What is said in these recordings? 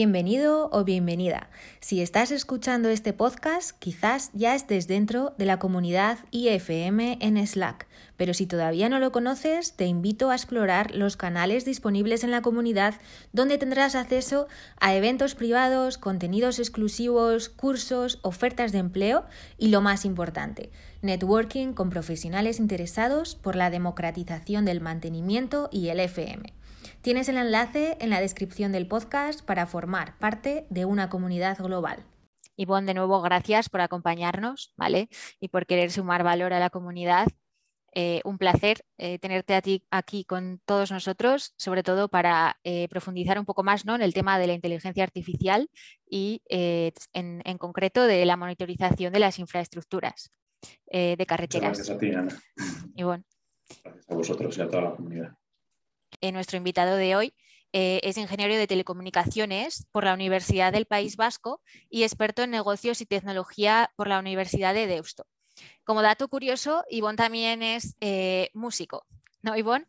Bienvenido o bienvenida. Si estás escuchando este podcast, quizás ya estés dentro de la comunidad IFM en Slack, pero si todavía no lo conoces, te invito a explorar los canales disponibles en la comunidad donde tendrás acceso a eventos privados, contenidos exclusivos, cursos, ofertas de empleo y lo más importante, networking con profesionales interesados por la democratización del mantenimiento y el FM. Tienes el enlace en la descripción del podcast para formar parte de una comunidad global. Ivonne, de nuevo, gracias por acompañarnos, ¿vale? Y por querer sumar valor a la comunidad. Eh, un placer eh, tenerte a ti aquí con todos nosotros, sobre todo para eh, profundizar un poco más ¿no? en el tema de la inteligencia artificial y en, en, concreto de la monitorización de las infraestructuras de carreteras. gracias a ti, Ana. Ivonne. Gracias a vosotros y a toda la comunidad. Eh, nuestro invitado de hoy eh, es ingeniero de telecomunicaciones por la Universidad del País Vasco y experto en negocios y tecnología por la Universidad de Deusto. Como dato curioso, Ivonne también es eh, músico, ¿no, Ivonne?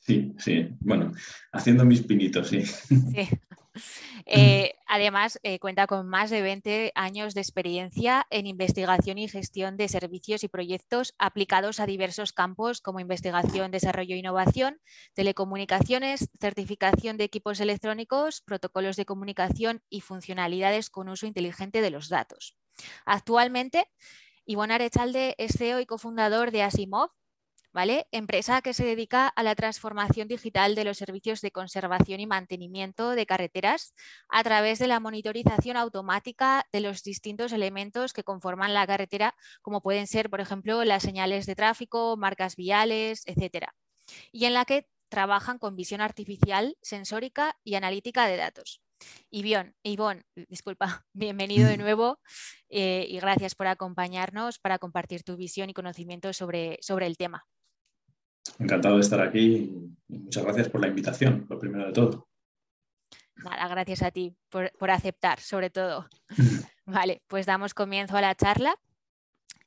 Sí, sí, bueno, haciendo mis pinitos, sí. sí. Eh, además, eh, cuenta con más de 20 años de experiencia en investigación y gestión de servicios y proyectos aplicados a diversos campos como investigación, desarrollo e innovación, telecomunicaciones, certificación de equipos electrónicos, protocolos de comunicación y funcionalidades con uso inteligente de los datos. Actualmente, Ivonne Arechalde es CEO y cofundador de Asimov, Empresa que se dedica a la transformación digital de los servicios de conservación y mantenimiento de carreteras a través de la monitorización automática de los distintos elementos que conforman la carretera, como pueden ser, por ejemplo, las señales de tráfico, marcas viales, etcétera. Y en la que trabajan con visión artificial, sensórica y analítica de datos. Ivonne, Ivonne disculpa, bienvenido de nuevo eh, y gracias por acompañarnos para compartir tu visión y conocimiento sobre, sobre el tema. Encantado de estar aquí y muchas gracias por la invitación, lo primero de todo. Nada, gracias a ti por, aceptar, sobre todo. vale, pues damos comienzo a la charla.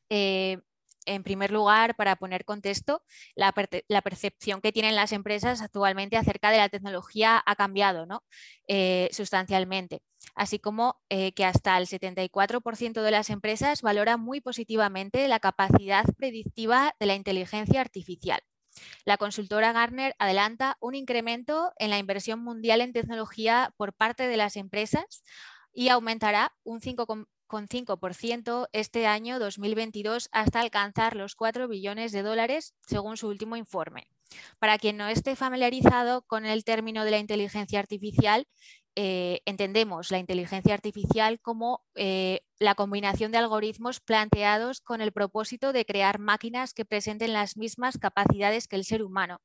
Eh, en primer lugar, para poner contexto, la, percepción que tienen las empresas actualmente acerca de la tecnología ha cambiado ¿no? Eh, sustancialmente, así como eh, que hasta el 74% de las empresas valora muy positivamente la capacidad predictiva de la inteligencia artificial. La consultora Gartner adelanta un incremento en la inversión mundial en tecnología por parte de las empresas y aumentará un 5,5% este año 2022 hasta alcanzar los 4 billones de dólares según su último informe. Para quien no esté familiarizado con el término de la inteligencia artificial, eh, entendemos la inteligencia artificial como eh, la combinación de algoritmos planteados con el propósito de crear máquinas que presenten las mismas capacidades que el ser humano,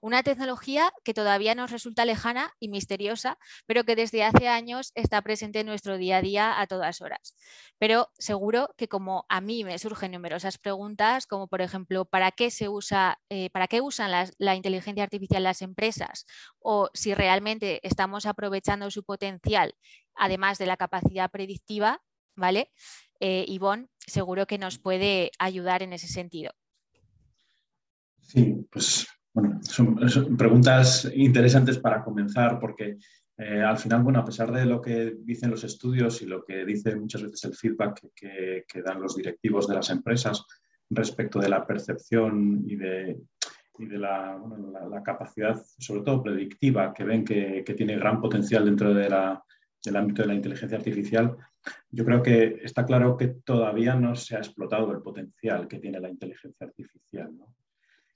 una tecnología que todavía nos resulta lejana y misteriosa, pero que desde hace años está presente en nuestro día a día a todas horas. Pero seguro que como a mí me surgen numerosas preguntas, como por ejemplo, ¿para qué se usa, eh, para qué usan la inteligencia artificial las empresas? O si realmente estamos aprovechando su potencial, además de la capacidad predictiva, ¿vale? Eh, Ivonne, seguro que nos puede ayudar en ese sentido. Sí, pues bueno, son, preguntas interesantes para comenzar porque eh, al final, bueno, a pesar de lo que dicen los estudios y lo que dice muchas veces el feedback que, dan los directivos de las empresas respecto de la percepción y de, la, capacidad, sobre todo predictiva, que ven que, tiene gran potencial dentro del ámbito de la inteligencia artificial, yo creo que está claro que todavía no se ha explotado el potencial que tiene la inteligencia artificial.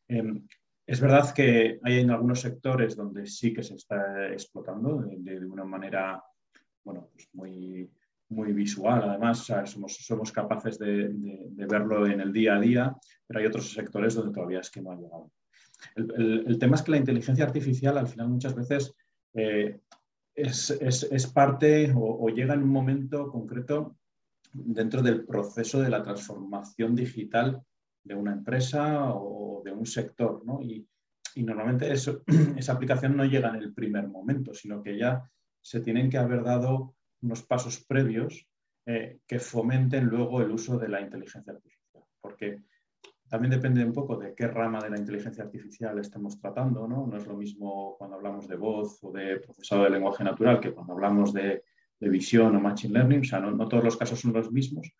Em, es verdad que hay en algunos sectores donde sí que se está explotando de, una manera bueno, pues muy, visual, además, somos, capaces de, verlo en el día a día, pero hay otros sectores donde todavía es que no ha llegado. El, tema es que la inteligencia artificial al final muchas veces eh, es, parte o, llega en un momento concreto dentro del proceso de la transformación digital de una empresa o de un sector, ¿no? Y, normalmente esa aplicación no llega en el primer momento, sino que ya se tienen que haber dado unos pasos previos eh, que fomenten luego el uso de la inteligencia artificial. Porque también depende un poco de qué rama de la inteligencia artificial estemos tratando, ¿no? No es lo mismo cuando hablamos de voz o de procesado de lenguaje natural que cuando hablamos de, visión o machine learning, o sea, no, todos los casos son los mismos,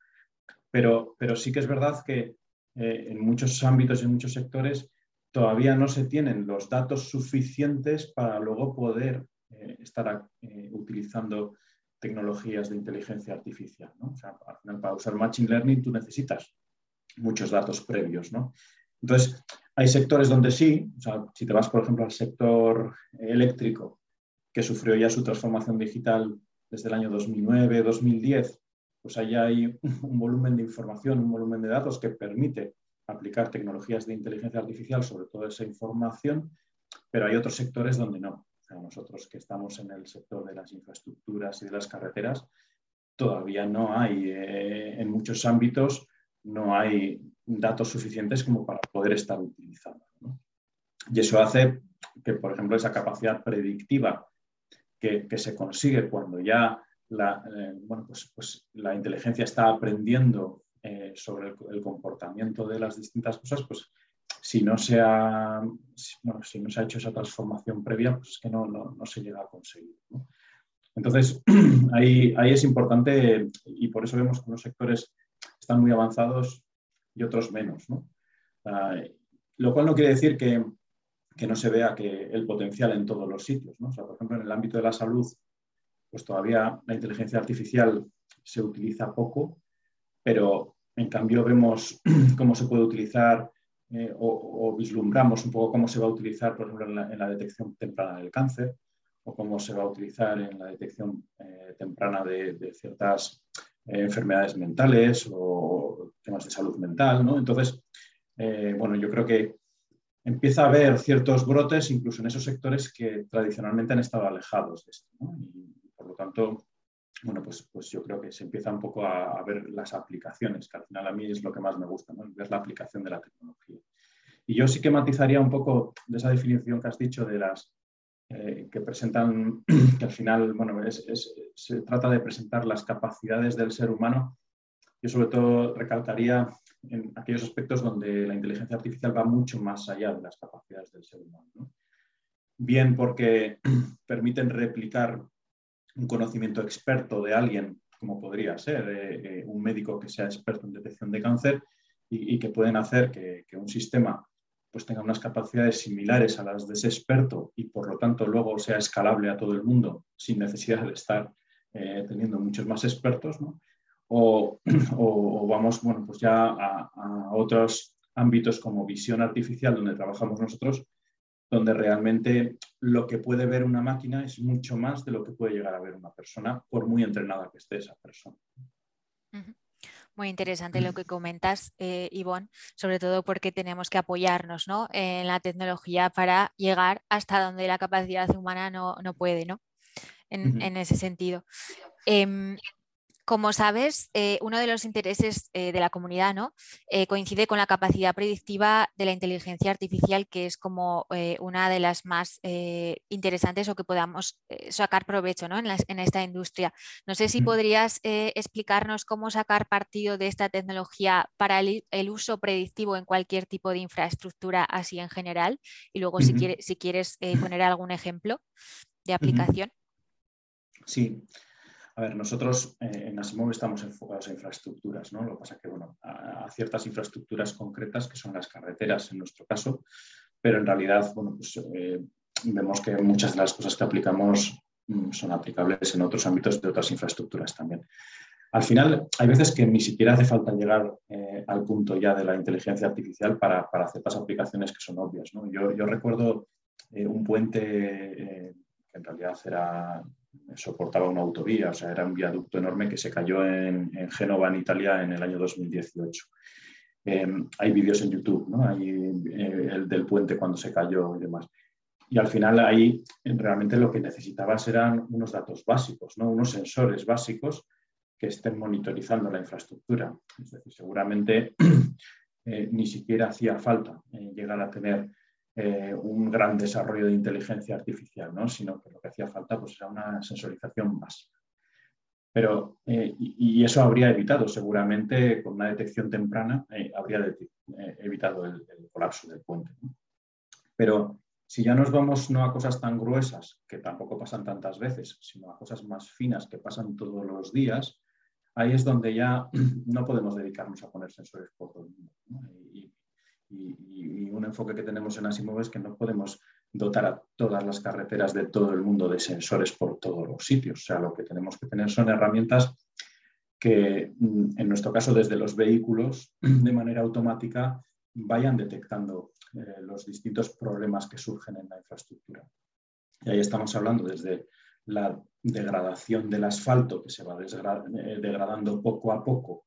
pero, pero sí que es verdad que eh, en muchos ámbitos y en muchos sectores todavía no se tienen los datos suficientes para luego poder eh, estar eh, utilizando tecnologías de inteligencia artificial. ¿no? O sea, para usar Machine Learning tú necesitas muchos datos previos. ¿no? Entonces, hay sectores donde sí, o sea, si te vas, por ejemplo, al sector eléctrico, que sufrió ya su transformación digital desde el año 2009, 2010, pues ahí hay un volumen de información, un volumen de datos que permite aplicar tecnologías de inteligencia artificial sobre toda esa información, pero hay otros sectores donde no. Nosotros que estamos en el sector de las infraestructuras y de las carreteras, todavía no hay, eh, en muchos ámbitos, no hay datos suficientes como para poder estar utilizando. Y eso hace que, por ejemplo, esa capacidad predictiva que, se consigue cuando ya la, eh, bueno, pues, pues la inteligencia está aprendiendo eh, sobre el, comportamiento de las distintas cosas, pues si no se ha, si no se ha hecho esa transformación previa, pues es que no, no, se llega a conseguir. Entonces, ahí, ahí es importante y por eso vemos que unos sectores están muy avanzados y otros menos. Ah, lo cual no quiere decir que, que, no se vea que el potencial en todos los sitios. ¿no? por ejemplo, en el ámbito de la salud, pues todavía la inteligencia artificial se utiliza poco pero en cambio vemos cómo se puede utilizar eh, o, vislumbramos un poco cómo se va a utilizar, por ejemplo, en la, detección temprana del cáncer o cómo se va a utilizar en la detección eh, temprana de, ciertas eh, enfermedades mentales o temas de salud mental. ¿no? Entonces, bueno, yo creo que empieza a haber ciertos brotes incluso en esos sectores que tradicionalmente han estado alejados de esto. Lo tanto, bueno, pues, pues yo creo que se empieza un poco a, ver las aplicaciones, que al final a mí es lo que más me gusta, ¿no? ver la aplicación de la tecnología. Y yo sí que matizaría un poco de esa definición que has dicho de las eh, que presentan, que al final, bueno, se trata de presentar las capacidades del ser humano. Yo sobre todo recalcaría en aquellos aspectos donde la inteligencia artificial va mucho más allá de las capacidades del ser humano. Bien porque permiten replicar un conocimiento experto de alguien, como podría ser eh, eh, un médico que sea experto en detección de cáncer y, que pueden hacer que, un sistema pues tenga unas capacidades similares a las de ese experto y por lo tanto luego sea escalable a todo el mundo sin necesidad de estar eh, teniendo muchos más expertos, o, vamos bueno, pues ya a, otros ámbitos como visión artificial donde trabajamos nosotros, donde realmente lo que puede ver una máquina es mucho más de lo que puede llegar a ver una persona, por muy entrenada que esté esa persona. Muy interesante lo que comentas, eh, Ivonne, sobre todo porque tenemos que apoyarnos en la tecnología para llegar hasta donde la capacidad humana no, puede, ¿no? En, ese sentido. Em, como sabes, eh, uno de los intereses eh, de la comunidad ¿no? Eh, coincide con la capacidad predictiva de la inteligencia artificial, que es como una de las más interesantes o que podamos sacar provecho ¿no? en, esta industria. No sé si podrías explicarnos cómo sacar partido de esta tecnología para el, uso predictivo en cualquier tipo de infraestructura así en general y luego si, si quieres poner algún ejemplo de aplicación. Sí. A ver, nosotros eh, en Asimov estamos enfocados a infraestructuras, ¿no? Lo que pasa es que, bueno, a, ciertas infraestructuras concretas, que son las carreteras en nuestro caso, pero en realidad, bueno, pues eh, vemos que muchas de las cosas que aplicamos mm, son aplicables en otros ámbitos de otras infraestructuras también. Al final, hay veces que ni siquiera hace falta llegar eh, al punto ya de la inteligencia artificial para, para ciertas aplicaciones que son obvias. ¿no? Yo, yo, recuerdo un puente que en realidad era soportaba una autovía, o sea, era un viaducto enorme que se cayó en, Génova, en Italia, en el año 2018. Em, hay vídeos en YouTube, ¿no? Eh, el del puente cuando se cayó y demás. Y al final ahí realmente lo que necesitabas eran unos datos básicos, ¿no? unos sensores básicos que estén monitorizando la infraestructura. Es decir, seguramente eh, ni siquiera hacía falta eh, llegar a tener eh, un gran desarrollo de inteligencia artificial, ¿no? sino que lo que hacía falta pues, era una sensorización más. Pero, eh, y, eso habría evitado seguramente con una detección temprana, eh, habría evitado el, colapso del puente. Pero si ya nos vamos no a cosas tan gruesas, que tampoco pasan tantas veces, sino a cosas más finas que pasan todos los días, ahí es donde ya no podemos dedicarnos a poner sensores por todo el mundo. Un enfoque que tenemos en Asimov es que no podemos dotar a todas las carreteras de todo el mundo de sensores por todos los sitios. O sea, lo que tenemos que tener son herramientas que, mm, en nuestro caso, desde los vehículos, de manera automática, vayan detectando eh, los distintos problemas que surgen en la infraestructura. Y ahí estamos hablando desde la degradación del asfalto, que se va eh, degradando poco a poco,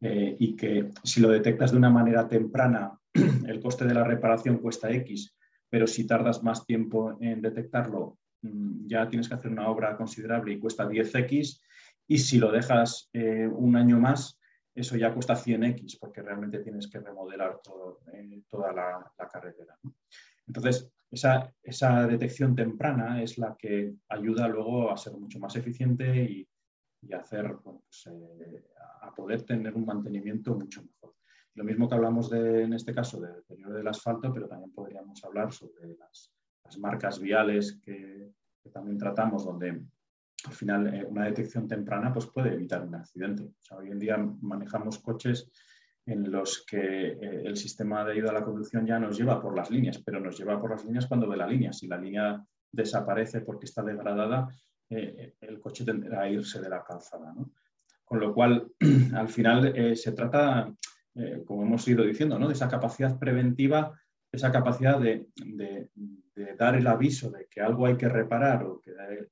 eh, y que si lo detectas de una manera temprana, el coste de la reparación cuesta X, pero si tardas más tiempo en detectarlo, mm, ya tienes que hacer una obra considerable y cuesta 10X, y si lo dejas un año más, eso ya cuesta 100x porque realmente tienes que remodelar eh, toda la, carretera. Entonces, esa, detección temprana es la que ayuda luego a ser mucho más eficiente y, hacer, pues, eh, a poder tener un mantenimiento mucho mejor. Lo mismo que hablamos de, en este caso del deterioro del asfalto, pero también podríamos hablar sobre las, marcas viales que, también tratamos, donde al final eh, una detección temprana pues, puede evitar un accidente. hoy en día manejamos coches en los que eh, el sistema de ayuda a la conducción ya nos lleva por las líneas, pero nos lleva por las líneas cuando ve la línea. Si la línea desaparece porque está degradada, eh, el coche tendrá a irse de la calzada. Con lo cual, al final se trata, como hemos ido diciendo, de esa capacidad preventiva, esa capacidad de, de, dar el aviso de que algo hay que reparar o que de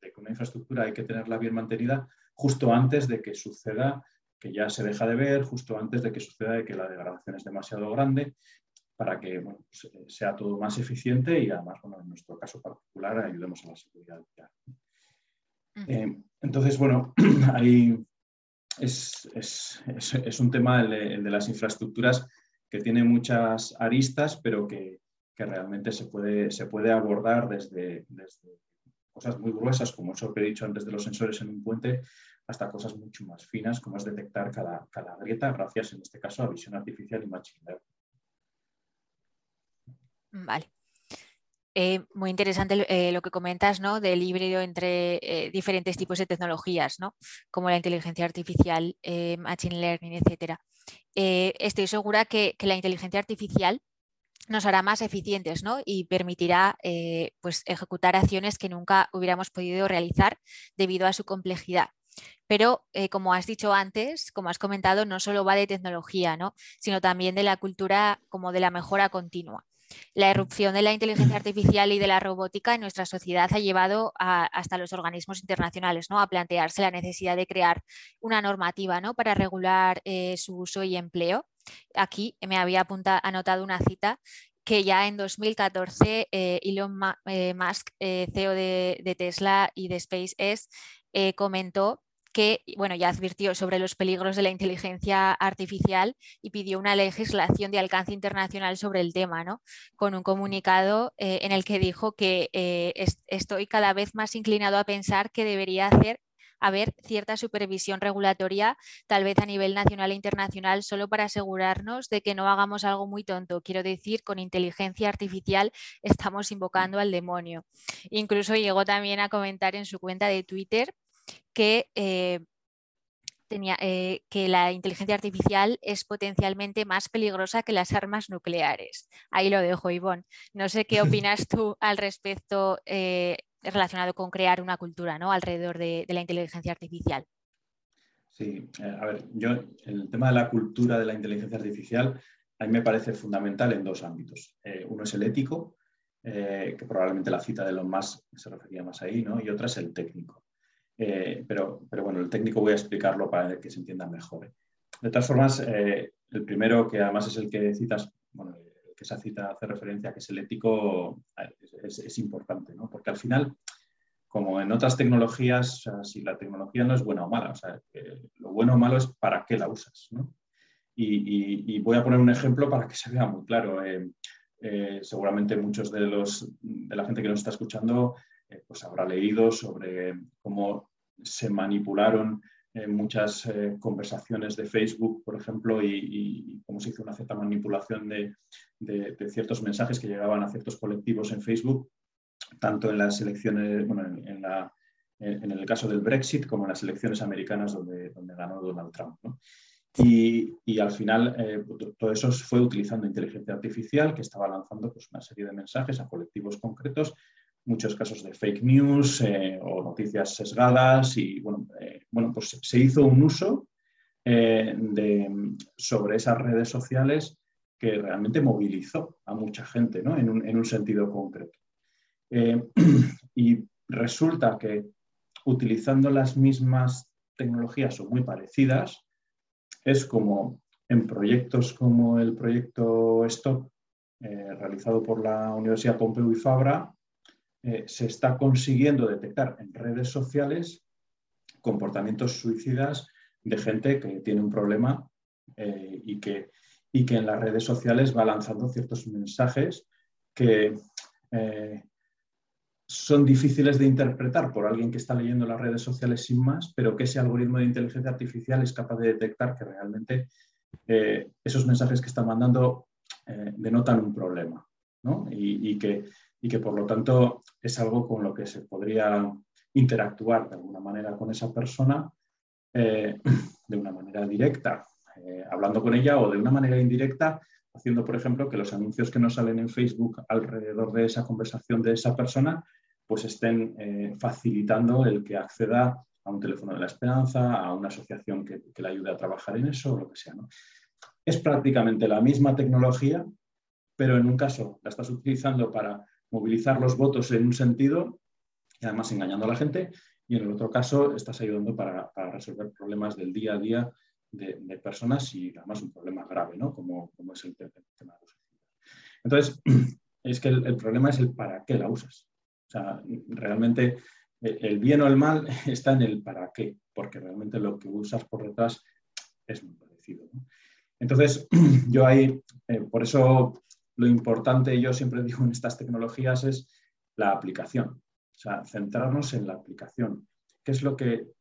que una infraestructura hay que tenerla bien mantenida justo antes de que suceda que ya se deja de ver, justo antes de que suceda de que la degradación es demasiado grande, para que pues, eh, sea todo más eficiente y además, en nuestro caso particular, ayudemos a la seguridad eh, entonces, bueno, ahí es, un tema el de, las infraestructuras que tiene muchas aristas, pero que, realmente se puede, abordar desde, desde cosas muy gruesas, como eso que he dicho antes de los sensores en un puente, hasta cosas mucho más finas, como es detectar cada, grieta, gracias en este caso a visión artificial y machine learning. Vale. Eh, muy interesante eh, lo que comentas ¿no? del híbrido entre eh, diferentes tipos de tecnologías, ¿no? como la inteligencia artificial, machine learning, etc. estoy segura que, la inteligencia artificial nos hará más eficientes ¿no? y permitirá pues, ejecutar acciones que nunca hubiéramos podido realizar debido a su complejidad. Pero, como has dicho antes, como has comentado, no solo va de tecnología, ¿no? sino también de la cultura como de la mejora continua. La erupción de la inteligencia artificial y de la robótica en nuestra sociedad ha llevado hasta los organismos internacionales ¿no? a plantearse la necesidad de crear una normativa ¿no? para regular eh, su uso y empleo. Aquí me había anotado una cita que ya en 2014 eh, Elon eh, Musk, CEO de, de, Tesla y de SpaceX, comentó que bueno, ya advirtió sobre los peligros de la inteligencia artificial y pidió una legislación de alcance internacional sobre el tema, ¿no? con un comunicado eh, en el que dijo que eh, estoy cada vez más inclinado a pensar que debería haber cierta supervisión regulatoria, tal vez a nivel nacional e internacional, solo para asegurarnos de que no hagamos algo muy tonto. Quiero decir, con inteligencia artificial estamos invocando al demonio. Incluso llegó también a comentar en su cuenta de Twitter que, eh, tenía, eh, que la inteligencia artificial es potencialmente más peligrosa que las armas nucleares. Ahí lo dejo, Ivonne. No sé qué opinas tú al respecto eh, relacionado con crear una cultura ¿no? alrededor de, la inteligencia artificial. Sí, a ver, yo el tema de la cultura de la inteligencia artificial a mí me parece fundamental en dos ámbitos. uno es el ético, que probablemente la cita de los más se refería más ahí, ¿no? y otra es el técnico. Eh, pero, pero, bueno, el técnico voy a explicarlo para que se entienda mejor. ¿eh? De todas formas, eh, el primero, que además es el que citas, bueno, que esa cita hace referencia, que es el ético, es, importante, ¿no? porque al final, como en otras tecnologías, si la tecnología no es buena o mala, o sea, lo bueno o malo es para qué la usas. ¿no? Y, voy a poner un ejemplo para que se vea muy claro. seguramente muchos de, los, de la gente que nos está escuchando eh, pues habrá leído sobre cómo se manipularon muchas conversaciones de Facebook, por ejemplo, y, cómo se hizo una cierta manipulación de, ciertos mensajes que llegaban a ciertos colectivos en Facebook, tanto en las elecciones, bueno, en, el caso del Brexit como en las elecciones americanas donde, ganó Donald Trump. Y, al final eh, todo eso fue utilizando inteligencia artificial que estaba lanzando pues, una serie de mensajes a colectivos concretos, muchos casos de fake news eh, o noticias sesgadas y bueno, eh, bueno, pues se hizo un uso de, sobre esas redes sociales que realmente movilizó a mucha gente ¿no? en, un, en, un, sentido concreto. y resulta que utilizando las mismas tecnologías o muy parecidas, es como en proyectos como el proyecto STOP, eh, realizado por la Universidad Pompeu y Fabra, eh, se está consiguiendo detectar en redes sociales comportamientos suicidas de gente que tiene un problema eh, y, que, y, que, en las redes sociales va lanzando ciertos mensajes que son difíciles de interpretar por alguien que está leyendo las redes sociales sin más, pero que ese algoritmo de inteligencia artificial es capaz de detectar que realmente eh, esos mensajes que están mandando eh, denotan un problema y, que, que, por lo tanto es algo con lo que se podría interactuar de alguna manera con esa persona eh, de una manera directa, hablando con ella o de una manera indirecta haciendo, por ejemplo, que los anuncios que nos salen en Facebook alrededor de esa conversación de esa persona, pues estén eh, facilitando el que acceda a un teléfono de la esperanza, a una asociación que, le ayude a trabajar en eso o lo que sea. Es prácticamente la misma tecnología, pero en un caso la estás utilizando para movilizar los votos en un sentido y además engañando a la gente, y en el otro caso estás ayudando para resolver problemas del día a día de, personas y además un problema grave, ¿no? Como, como es el, tema de los Entonces, es que el, problema es el para qué la usas. O sea, realmente el bien o el mal está en el para qué, porque realmente lo que usas por detrás es muy parecido. Entonces, yo ahí, eh, por eso lo importante, yo siempre digo en estas tecnologías, es la aplicación. O sea, centrarnos en la aplicación. ¿Qué es lo que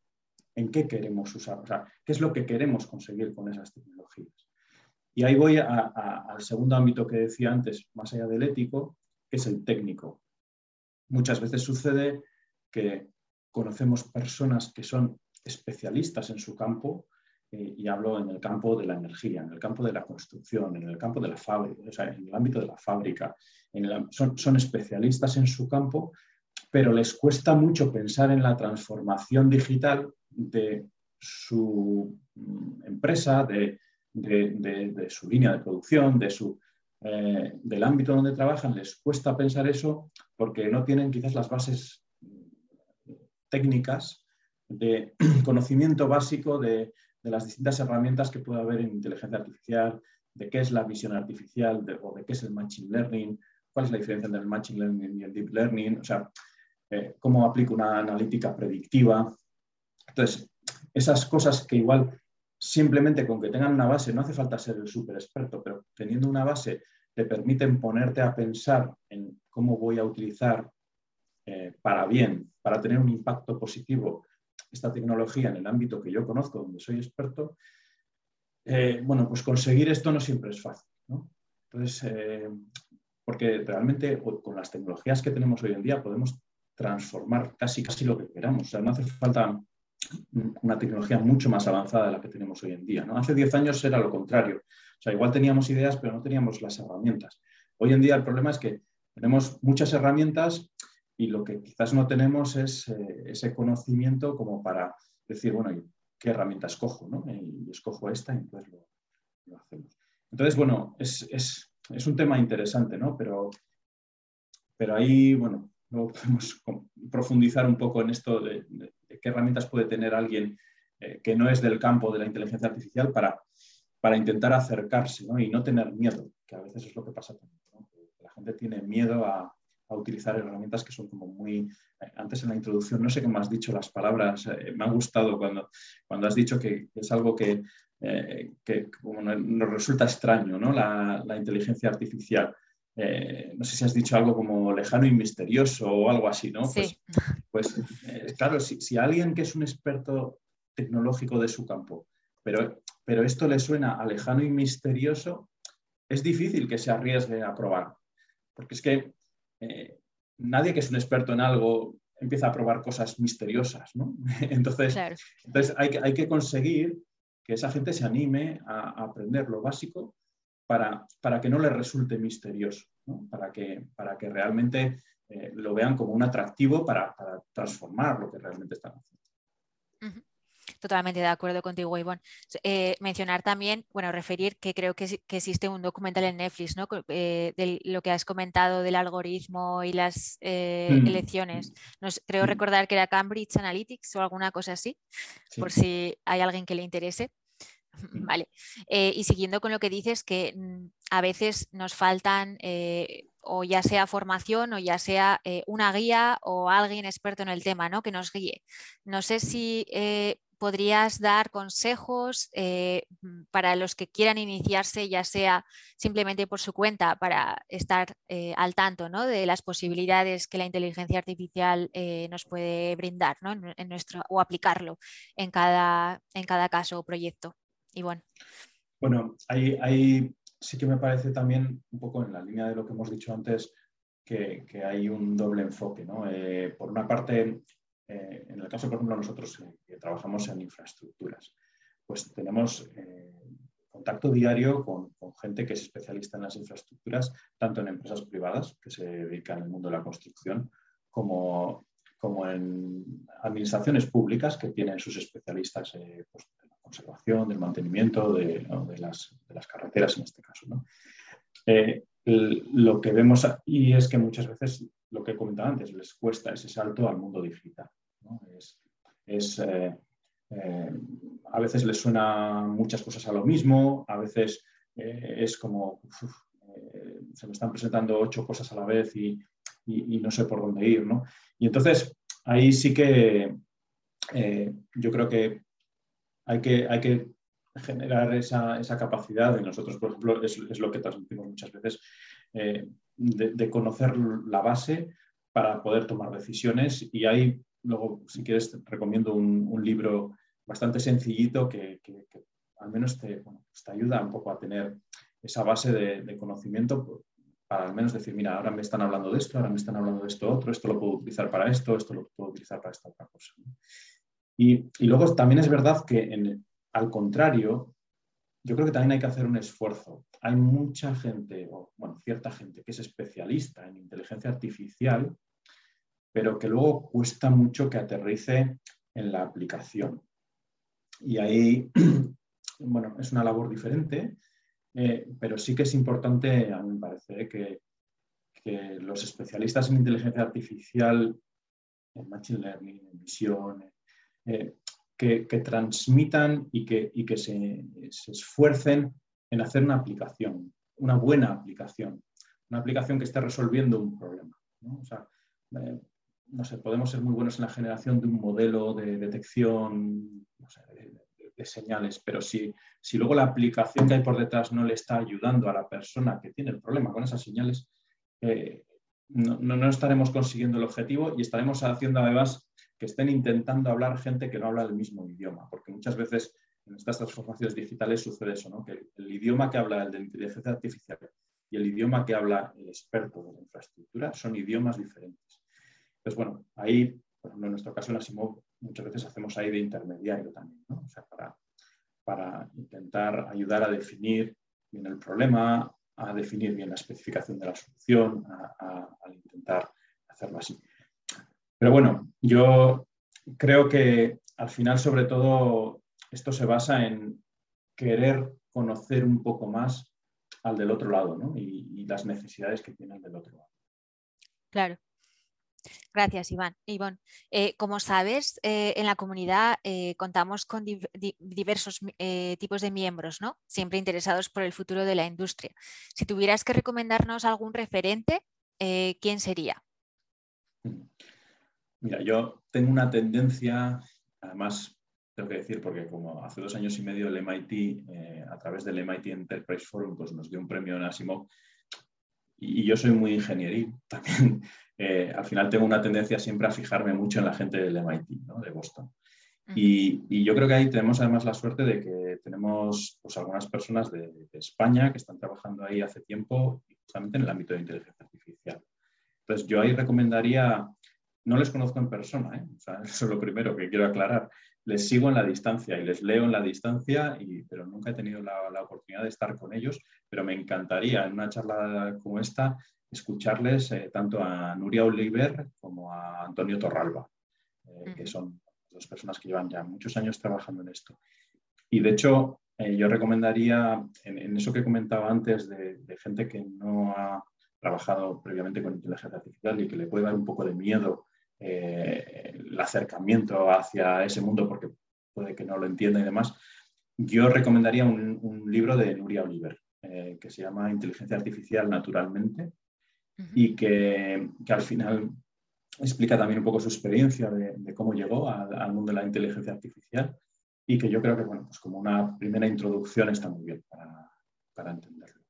en qué queremos usar, o sea, qué es lo que queremos conseguir con esas tecnologías. Y ahí voy al segundo ámbito que decía antes, más allá del ético, que es el técnico. Muchas veces sucede que conocemos personas que son especialistas en su campo, y hablo en el campo de la energía, en el campo de la construcción, en el campo de la fábrica, o sea, en el ámbito de la fábrica, son, son especialistas en su campo, pero les cuesta mucho pensar en la transformación digital de su mm, empresa, de, su línea de producción, de su, eh, del ámbito donde trabajan, les cuesta pensar eso porque no tienen quizás las bases mm, técnicas de conocimiento básico de, las distintas herramientas que puede haber en inteligencia artificial, de qué es la visión artificial o de qué es el machine learning, cuál es la diferencia entre el machine learning y el deep learning, o sea, eh, cómo aplico una analítica predictiva, entonces, esas cosas que igual simplemente con que tengan una base, no hace falta ser el súper experto, pero teniendo una base te permiten ponerte a pensar en cómo voy a utilizar eh, para bien, para tener un impacto positivo esta tecnología en el ámbito que yo conozco, donde soy experto, eh, bueno, pues conseguir esto no siempre es fácil. Entonces, eh, porque realmente con las tecnologías que tenemos hoy en día podemos transformar casi, casi lo que queramos. O sea, no hace falta una tecnología mucho más avanzada de la que tenemos hoy en día. ¿no? Hace 10 años era lo contrario. O sea, igual teníamos ideas, pero no teníamos las herramientas. Hoy en día el problema es que tenemos muchas herramientas y lo que quizás no tenemos es eh, ese conocimiento como para decir, bueno, ¿qué herramienta escojo? ¿no? Y escojo esta y entonces lo, hacemos. Entonces, bueno, es, un tema interesante, ¿no? Pero, pero ahí, bueno, luego podemos profundizar un poco en esto de qué herramientas puede tener alguien eh, que no es del campo de la inteligencia artificial para, para intentar acercarse y no tener miedo, que a veces es lo que pasa también. La gente tiene miedo a, utilizar herramientas que son como muy... Eh, antes en la introducción, no sé me has dicho las palabras, eh, me ha gustado cuando, cuando has dicho que, es algo que, que nos resulta extraño, ¿no? la, la inteligencia artificial. Eh, no sé si has dicho algo como lejano y misterioso o algo así, ¿no? Sí. Pues, pues eh, claro, si, alguien que es un experto tecnológico de su campo, pero, pero esto le suena a lejano y misterioso, es difícil que se arriesgue a probar. Porque es que eh, nadie que es un experto en algo empieza a probar cosas misteriosas, ¿no? Entonces, entonces hay, que, hay que conseguir que esa gente se anime a, aprender lo básico para, para, que no le resulte misterioso, para, que, para que realmente eh, lo vean como un atractivo para, para, transformar lo que realmente están haciendo. Totalmente de acuerdo contigo, Ivonne. Eh, mencionar también, bueno, referir que creo que, existe un documental en Netflix, ¿no? Eh, de lo que has comentado del algoritmo y las eh, mm. elecciones. creo mm. recordar que era Cambridge Analytics o alguna cosa así, por si hay alguien que le interese. Mm. Vale. y siguiendo con lo que dices, que a veces nos faltan o ya sea formación o ya sea una guía o alguien experto en el tema, ¿no? Que nos guíe. No sé si podrías dar consejos eh, mm, para los que quieran iniciarse, ya sea simplemente por su cuenta, para estar eh, al tanto de las posibilidades que la inteligencia artificial eh, nos puede brindar en, nuestro, o aplicarlo en cada, en cada caso o proyecto? Y bueno. Bueno, hay, sí que me parece también un poco en la línea de lo que hemos dicho antes, que, hay un doble enfoque. por una parte, eh, en el caso, por ejemplo, nosotros eh, que trabajamos en infraestructuras, pues tenemos eh, contacto diario con, gente que es especialista en las infraestructuras, tanto en empresas privadas que se dedican al mundo de la construcción, como, como en administraciones públicas que tienen sus especialistas pues, de la conservación, del mantenimiento, de, las, carreteras en este caso. lo que vemos y es que muchas veces lo que he comentado antes, les cuesta ese salto al mundo digital. Es, eh, eh, a veces les suena muchas cosas a lo mismo, a veces eh, es como, se me están presentando ocho cosas a la vez y, no sé por dónde ir. Y entonces, ahí sí que yo creo que hay que, hay que generar esa, capacidad, y nosotros, por ejemplo, es, lo que transmitimos muchas veces, de, conocer la base para poder tomar decisiones y ahí luego si quieres recomiendo un, libro bastante sencillito que, al menos te, pues te, ayuda un poco a tener esa base de, conocimiento para al menos decir, mira, ahora me están hablando de esto, ahora me están hablando de esto otro, esto lo puedo utilizar para esto, esto lo puedo utilizar para esta otra cosa. Y, luego también es verdad que al contrario, yo creo que también hay que hacer un esfuerzo. Hay mucha gente, o bueno, cierta gente que es especialista en inteligencia artificial, pero que luego cuesta mucho que aterrice en la aplicación. Y ahí, bueno, es una labor diferente, eh, pero sí que es importante, a mí me parece, que, los especialistas en inteligencia artificial, en machine learning, en visión, eh, que, transmitan y que, que se, esfuercen en hacer una aplicación, una buena aplicación, una aplicación que esté resolviendo un problema. Eh, no sé, podemos ser muy buenos en la generación de un modelo de detección de, señales, pero si, si luego la aplicación que hay por detrás no le está ayudando a la persona que tiene el problema con esas señales, eh, no, no, estaremos consiguiendo el objetivo y estaremos haciendo además que estén intentando hablar gente que no habla el mismo idioma, porque muchas veces en estas transformaciones digitales sucede eso, ¿no? que el idioma que habla el de inteligencia artificial y el idioma que habla el experto de la infraestructura son idiomas diferentes. Entonces, bueno, ahí, por ejemplo, en nuestro caso en Asimov, muchas veces hacemos ahí de intermediario también, ¿no? O sea, para, para intentar ayudar a definir bien el problema, a definir bien la especificación de la solución, a, intentar hacerlo así. Pero bueno, yo creo que al final, sobre todo, esto se basa en querer conocer un poco más al del otro lado ¿no? y, y, las necesidades que tiene el del otro lado. Claro. Gracias, Iván. Iván, eh, como sabes, eh, en la comunidad eh, contamos con diversos tipos de miembros, ¿no? Siempre interesados por el futuro de la industria. Si tuvieras que recomendarnos algún referente, ¿quién sería? Mira, yo tengo una tendencia, además tengo que decir, porque como hace dos años y medio el MIT, a través del MIT Enterprise Forum, pues nos dio un premio en Asimov, y yo soy muy ingenieril también. Eh, al final tengo una tendencia siempre a fijarme mucho en la gente del MIT, de Boston. Y, yo creo que ahí tenemos además la suerte de que tenemos pues, algunas personas de, España que están trabajando ahí hace tiempo, justamente en el ámbito de inteligencia artificial. Entonces, yo ahí recomendaría, no les conozco en persona, ¿eh? eso es lo primero que quiero aclarar. Les sigo en la distancia y les leo en la distancia, y, pero nunca he tenido la, oportunidad de estar con ellos. Pero me encantaría en una charla como esta escucharles eh, tanto a Nuria Oliver como a Antonio Torralba, eh, que son dos personas que llevan ya muchos años trabajando en esto. Y de hecho, eh, yo recomendaría, en, eso que comentaba antes, de, gente que no ha trabajado previamente con inteligencia artificial y que le puede dar un poco de miedo eh, el acercamiento hacia ese mundo porque puede que no lo entienda y demás, yo recomendaría un, libro de Nuria Oliver eh, que se llama Inteligencia Artificial Naturalmente y que, que, al final explica también un poco su experiencia de, cómo llegó al, mundo de la inteligencia artificial y que yo creo que, bueno, pues como una primera introducción está muy bien para, entenderlo.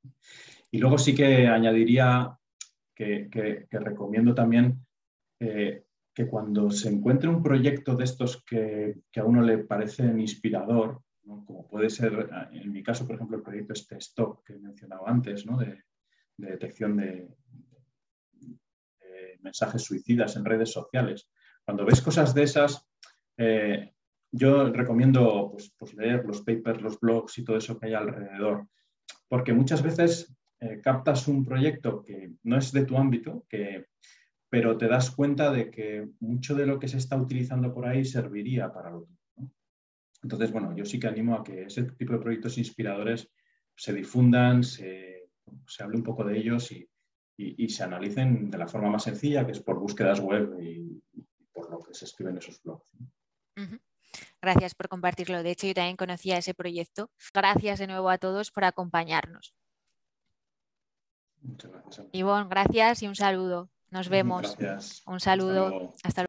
Y luego sí que añadiría que, recomiendo también eh, que cuando se encuentre un proyecto de estos que, a uno le parece inspirador, como puede ser, en mi caso, por ejemplo, el proyecto este Stop que he mencionado antes, de, detección de, mensajes suicidas en redes sociales. Cuando ves cosas de esas, eh, yo recomiendo pues, pues, leer los papers, los blogs y todo eso que hay alrededor, porque muchas veces eh, captas un proyecto que no es de tu ámbito, que, pero te das cuenta de que mucho de lo que se está utilizando por ahí serviría para lo tuyo. Entonces, bueno, yo sí que animo a que ese tipo de proyectos inspiradores se difundan, se, se hable un poco de ellos y, y, se analicen de la forma más sencilla, que es por búsquedas web y, por lo que se escribe en esos blogs. Gracias por compartirlo. De hecho, yo también conocía ese proyecto. Gracias de nuevo a todos por acompañarnos. Muchas gracias. Ivonne, gracias y un saludo. Nos vemos. Gracias. Un saludo. Hasta luego.